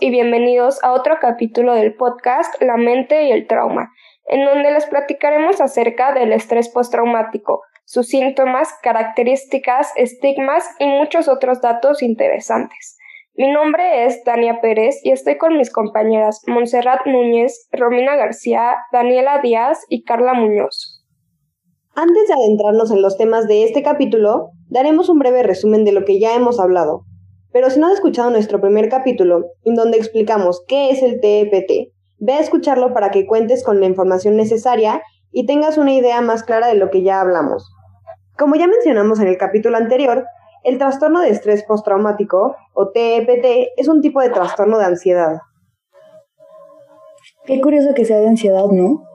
y bienvenidos a otro capítulo del podcast La mente y el trauma, en donde les platicaremos acerca del estrés postraumático, sus síntomas, características, estigmas y muchos otros datos interesantes. Mi nombre es Dania Pérez y estoy con mis compañeras Montserrat Núñez, Romina García, Daniela Díaz y Carla Muñoz. Antes de adentrarnos en los temas de este capítulo, daremos un breve resumen de lo que ya hemos hablado. Pero si no has escuchado nuestro primer capítulo, en donde explicamos qué es el TEPT, ve a escucharlo para que cuentes con la información necesaria y tengas una idea más clara de lo que ya hablamos. Como ya mencionamos en el capítulo anterior, el trastorno de estrés postraumático, o TEPT, es un tipo de trastorno de ansiedad. Qué curioso que sea de ansiedad, ¿no?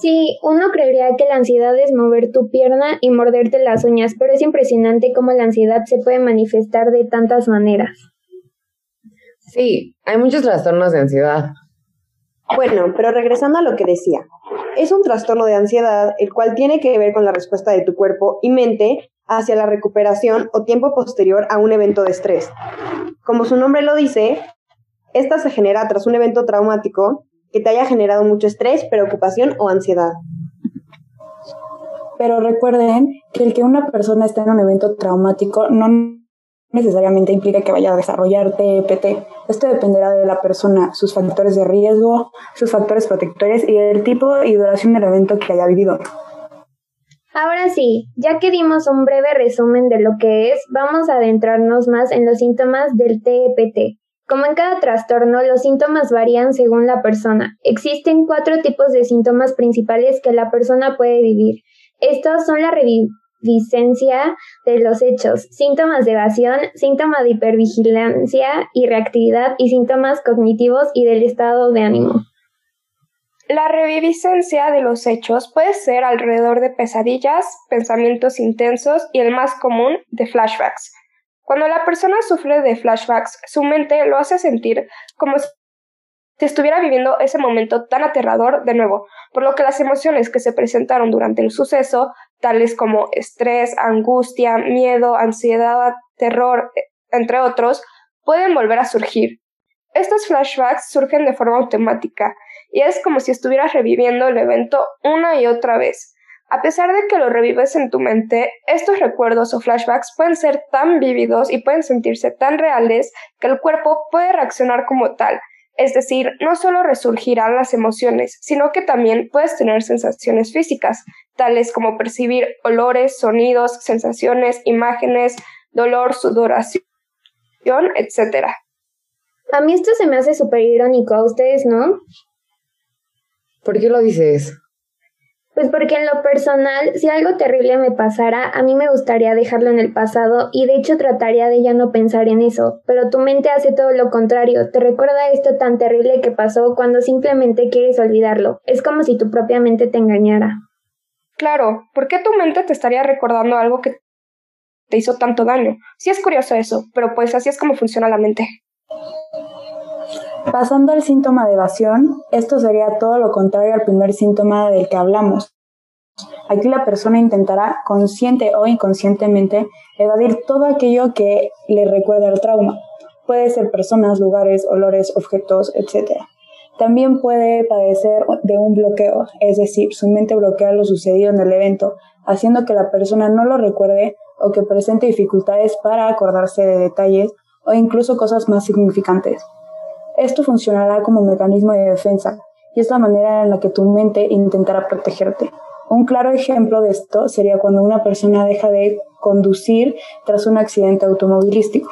Sí, uno creería que la ansiedad es mover tu pierna y morderte las uñas, pero es impresionante cómo la ansiedad se puede manifestar de tantas maneras. Sí, hay muchos trastornos de ansiedad. Bueno, pero regresando a lo que decía, es un trastorno de ansiedad el cual tiene que ver con la respuesta de tu cuerpo y mente hacia la recuperación o tiempo posterior a un evento de estrés. Como su nombre lo dice, esta se genera tras un evento traumático que te haya generado mucho estrés, preocupación o ansiedad. Pero recuerden que el que una persona esté en un evento traumático no necesariamente implica que vaya a desarrollar TEPT. Esto dependerá de la persona, sus factores de riesgo, sus factores protectores y el tipo y duración del evento que haya vivido. Ahora sí, ya que dimos un breve resumen de lo que es, vamos a adentrarnos más en los síntomas del TEPT. Como en cada trastorno, los síntomas varían según la persona. Existen cuatro tipos de síntomas principales que la persona puede vivir. Estos son la reviviscencia de los hechos, síntomas de evasión, síntomas de hipervigilancia y reactividad y síntomas cognitivos y del estado de ánimo. La reviviscencia de los hechos puede ser alrededor de pesadillas, pensamientos intensos y el más común de flashbacks. Cuando la persona sufre de flashbacks, su mente lo hace sentir como si estuviera viviendo ese momento tan aterrador de nuevo, por lo que las emociones que se presentaron durante el suceso, tales como estrés, angustia, miedo, ansiedad, terror, e, entre otros, pueden volver a surgir. Estos flashbacks surgen de forma automática y es como si estuvieras reviviendo el evento una y otra vez. A pesar de que lo revives en tu mente, estos recuerdos o flashbacks pueden ser tan vívidos y pueden sentirse tan reales que el cuerpo puede reaccionar como tal. Es decir, no solo resurgirán las emociones, sino que también puedes tener sensaciones físicas, tales como percibir olores, sonidos, sensaciones, imágenes, dolor, sudoración, etc. A mí esto se me hace súper irónico, a ustedes, ¿no? ¿Por qué lo dices? Pues porque en lo personal, si algo terrible me pasara, a mí me gustaría dejarlo en el pasado y de hecho trataría de ya no pensar en eso, pero tu mente hace todo lo contrario, te recuerda esto tan terrible que pasó cuando simplemente quieres olvidarlo. Es como si tu propia mente te engañara. Claro, ¿por qué tu mente te estaría recordando algo que te hizo tanto daño? Sí es curioso eso, pero pues así es como funciona la mente. Pasando al síntoma de evasión, esto sería todo lo contrario al primer síntoma del que hablamos. Aquí la persona intentará consciente o inconscientemente evadir todo aquello que le recuerda el trauma. Puede ser personas, lugares, olores, objetos, etc. También puede padecer de un bloqueo, es decir, su mente bloquea lo sucedido en el evento, haciendo que la persona no lo recuerde o que presente dificultades para acordarse de detalles o incluso cosas más significantes. Esto funcionará como mecanismo de defensa y es la manera en la que tu mente intentará protegerte. Un claro ejemplo de esto sería cuando una persona deja de conducir tras un accidente automovilístico.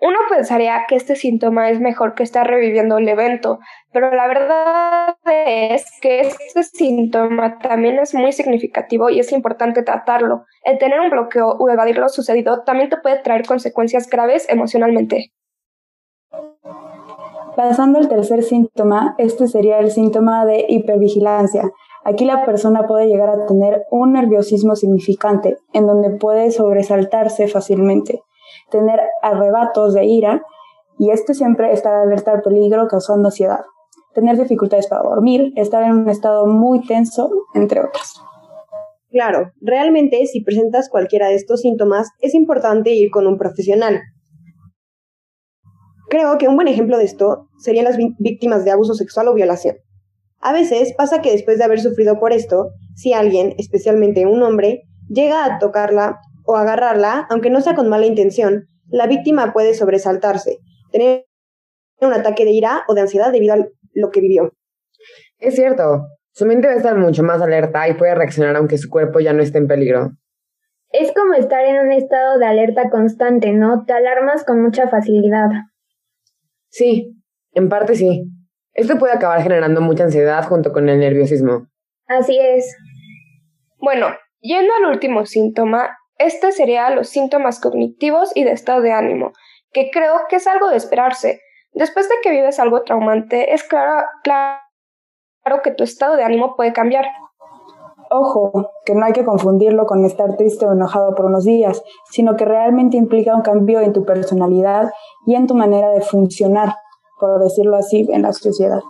Uno pensaría que este síntoma es mejor que estar reviviendo el evento, pero la verdad es que este síntoma también es muy significativo y es importante tratarlo. El tener un bloqueo o evadir lo sucedido también te puede traer consecuencias graves emocionalmente. Pasando al tercer síntoma, este sería el síntoma de hipervigilancia. Aquí la persona puede llegar a tener un nerviosismo significante, en donde puede sobresaltarse fácilmente, tener arrebatos de ira, y este siempre estar alerta al peligro causando ansiedad, tener dificultades para dormir, estar en un estado muy tenso, entre otros. Claro, realmente si presentas cualquiera de estos síntomas, es importante ir con un profesional, Creo que un buen ejemplo de esto serían las víctimas de abuso sexual o violación. A veces pasa que después de haber sufrido por esto, si alguien, especialmente un hombre, llega a tocarla o agarrarla, aunque no sea con mala intención, la víctima puede sobresaltarse, tener un ataque de ira o de ansiedad debido a lo que vivió. Es cierto, su mente va a estar mucho más alerta y puede reaccionar aunque su cuerpo ya no esté en peligro. Es como estar en un estado de alerta constante, ¿no? Te alarmas con mucha facilidad. Sí, en parte sí. Esto puede acabar generando mucha ansiedad junto con el nerviosismo. Así es. Bueno, yendo al último síntoma, este sería los síntomas cognitivos y de estado de ánimo, que creo que es algo de esperarse. Después de que vives algo traumante, es claro, claro que tu estado de ánimo puede cambiar. Ojo, que no hay que confundirlo con estar triste o enojado por unos días, sino que realmente implica un cambio en tu personalidad y en tu manera de funcionar, por decirlo así, en la sociedad.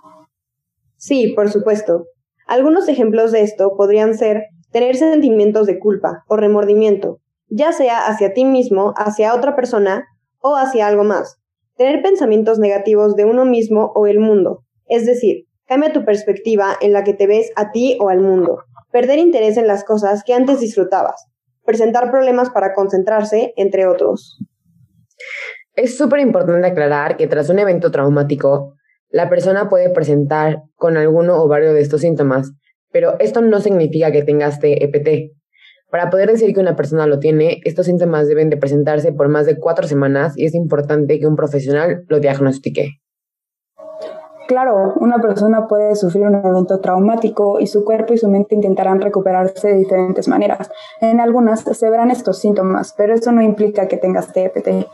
Sí, por supuesto. Algunos ejemplos de esto podrían ser tener sentimientos de culpa o remordimiento, ya sea hacia ti mismo, hacia otra persona o hacia algo más. Tener pensamientos negativos de uno mismo o el mundo, es decir, cambia tu perspectiva en la que te ves a ti o al mundo. Perder interés en las cosas que antes disfrutabas. Presentar problemas para concentrarse, entre otros. Es súper importante aclarar que tras un evento traumático, la persona puede presentar con alguno o varios de estos síntomas, pero esto no significa que tengas TEPT. Para poder decir que una persona lo tiene, estos síntomas deben de presentarse por más de cuatro semanas y es importante que un profesional lo diagnostique. Claro, una persona puede sufrir un evento traumático y su cuerpo y su mente intentarán recuperarse de diferentes maneras. En algunas se verán estos síntomas, pero eso no implica que tengas TEPT.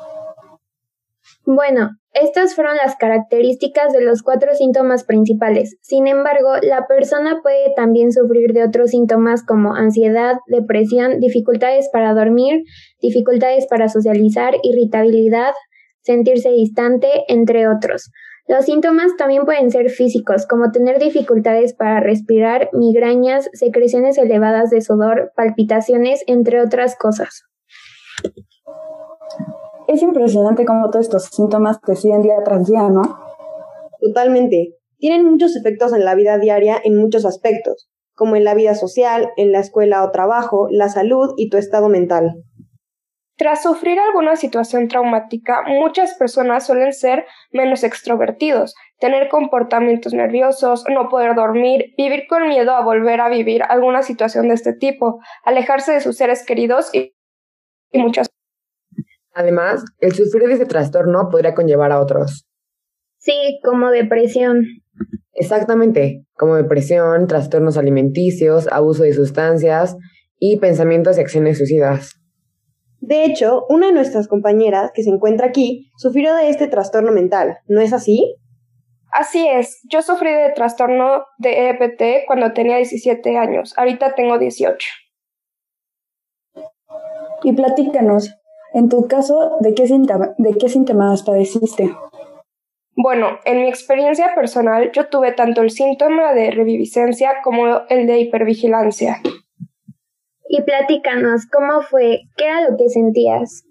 Bueno, estas fueron las características de los cuatro síntomas principales. Sin embargo, la persona puede también sufrir de otros síntomas como ansiedad, depresión, dificultades para dormir, dificultades para socializar, irritabilidad, sentirse distante, entre otros. Los síntomas también pueden ser físicos, como tener dificultades para respirar, migrañas, secreciones elevadas de sudor, palpitaciones, entre otras cosas. Es impresionante cómo todos estos síntomas te siguen día tras día, ¿no? Totalmente. Tienen muchos efectos en la vida diaria en muchos aspectos, como en la vida social, en la escuela o trabajo, la salud y tu estado mental. Tras sufrir alguna situación traumática, muchas personas suelen ser menos extrovertidos, tener comportamientos nerviosos, no poder dormir, vivir con miedo a volver a vivir alguna situación de este tipo, alejarse de sus seres queridos y, y muchas Además, el sufrir de ese trastorno podría conllevar a otros. Sí, como depresión. Exactamente, como depresión, trastornos alimenticios, abuso de sustancias y pensamientos y acciones suicidas. De hecho, una de nuestras compañeras que se encuentra aquí sufrió de este trastorno mental, ¿no es así? Así es, yo sufrí de trastorno de EPT cuando tenía 17 años, ahorita tengo 18. Y platícanos, en tu caso, ¿de qué, de qué síntomas padeciste? Bueno, en mi experiencia personal, yo tuve tanto el síntoma de reviviscencia como el de hipervigilancia. Y platícanos, ¿cómo fue? ¿Qué era lo que sentías?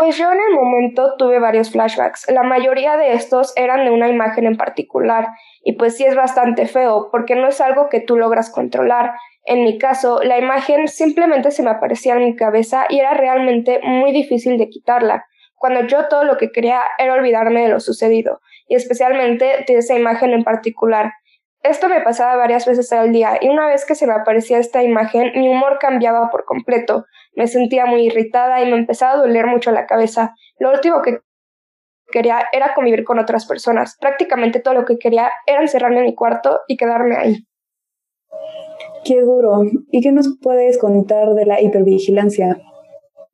Pues yo en el momento tuve varios flashbacks. La mayoría de estos eran de una imagen en particular, y pues sí es bastante feo, porque no es algo que tú logras controlar. En mi caso, la imagen simplemente se me aparecía en mi cabeza y era realmente muy difícil de quitarla, cuando yo todo lo que quería era olvidarme de lo sucedido, y especialmente de esa imagen en particular. Esto me pasaba varias veces al día, y una vez que se me aparecía esta imagen, mi humor cambiaba por completo. Me sentía muy irritada y me empezaba a doler mucho la cabeza. Lo último que quería era convivir con otras personas. Prácticamente todo lo que quería era encerrarme en mi cuarto y quedarme ahí. Qué duro. ¿Y qué nos puedes contar de la hipervigilancia?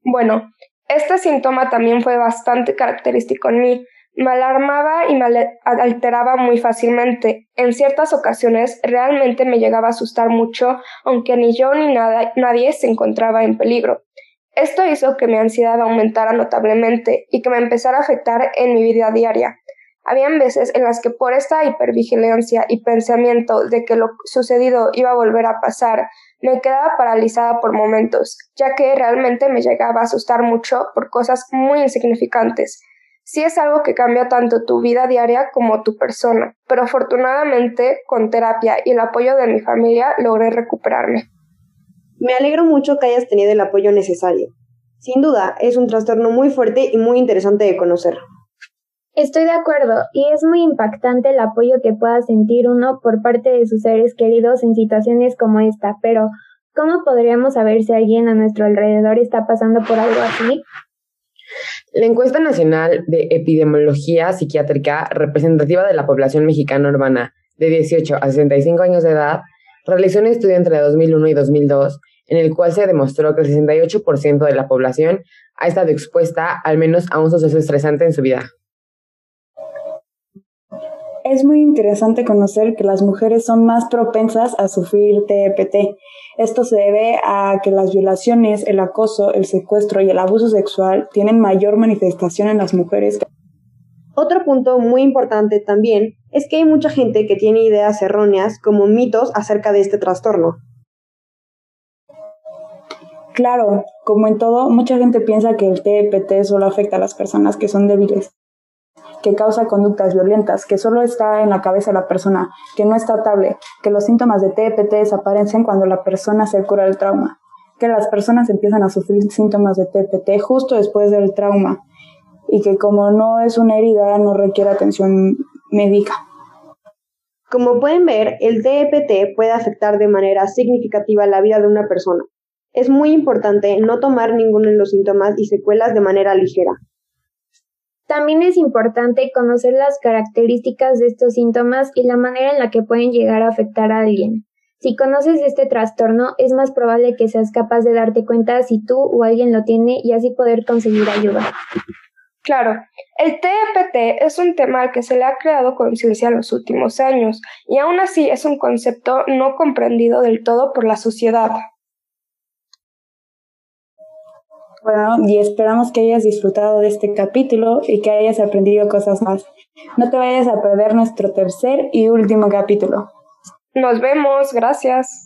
Bueno, este síntoma también fue bastante característico en mí. Me alarmaba y me alteraba muy fácilmente. En ciertas ocasiones realmente me llegaba a asustar mucho, aunque ni yo ni nadie se encontraba en peligro. Esto hizo que mi ansiedad aumentara notablemente y que me empezara a afectar en mi vida diaria. Habían veces en las que por esta hipervigilancia y pensamiento de que lo sucedido iba a volver a pasar, me quedaba paralizada por momentos, ya que realmente me llegaba a asustar mucho por cosas muy insignificantes. Sí es algo que cambia tanto tu vida diaria como tu persona, pero afortunadamente con terapia y el apoyo de mi familia logré recuperarme. Me alegro mucho que hayas tenido el apoyo necesario. Sin duda, es un trastorno muy fuerte y muy interesante de conocer. Estoy de acuerdo, y es muy impactante el apoyo que pueda sentir uno por parte de sus seres queridos en situaciones como esta, pero ¿cómo podríamos saber si alguien a nuestro alrededor está pasando por algo así? La encuesta nacional de epidemiología psiquiátrica representativa de la población mexicana urbana de 18 a 65 años de edad realizó un estudio entre 2001 y 2002 en el cual se demostró que el 68% de la población ha estado expuesta al menos a un suceso estresante en su vida. Es muy interesante conocer que las mujeres son más propensas a sufrir TEPT. Esto se debe a que las violaciones, el acoso, el secuestro y el abuso sexual tienen mayor manifestación en las mujeres. Otro punto muy importante también es que hay mucha gente que tiene ideas erróneas como mitos acerca de este trastorno. Claro, como en todo, mucha gente piensa que el TEPT solo afecta a las personas que son débiles que causa conductas violentas, que solo está en la cabeza de la persona, que no es tratable, que los síntomas de TPT desaparecen cuando la persona se cura el trauma, que las personas empiezan a sufrir síntomas de TPT justo después del trauma y que como no es una herida no requiere atención médica. Como pueden ver, el TPT puede afectar de manera significativa la vida de una persona. Es muy importante no tomar ninguno de los síntomas y secuelas de manera ligera. También es importante conocer las características de estos síntomas y la manera en la que pueden llegar a afectar a alguien. Si conoces este trastorno, es más probable que seas capaz de darte cuenta si tú o alguien lo tiene y así poder conseguir ayuda. Claro, el TEPT es un tema al que se le ha creado conciencia en los últimos años y aún así es un concepto no comprendido del todo por la sociedad. Bueno, y esperamos que hayas disfrutado de este capítulo y que hayas aprendido cosas más. No te vayas a perder nuestro tercer y último capítulo. Nos vemos, gracias.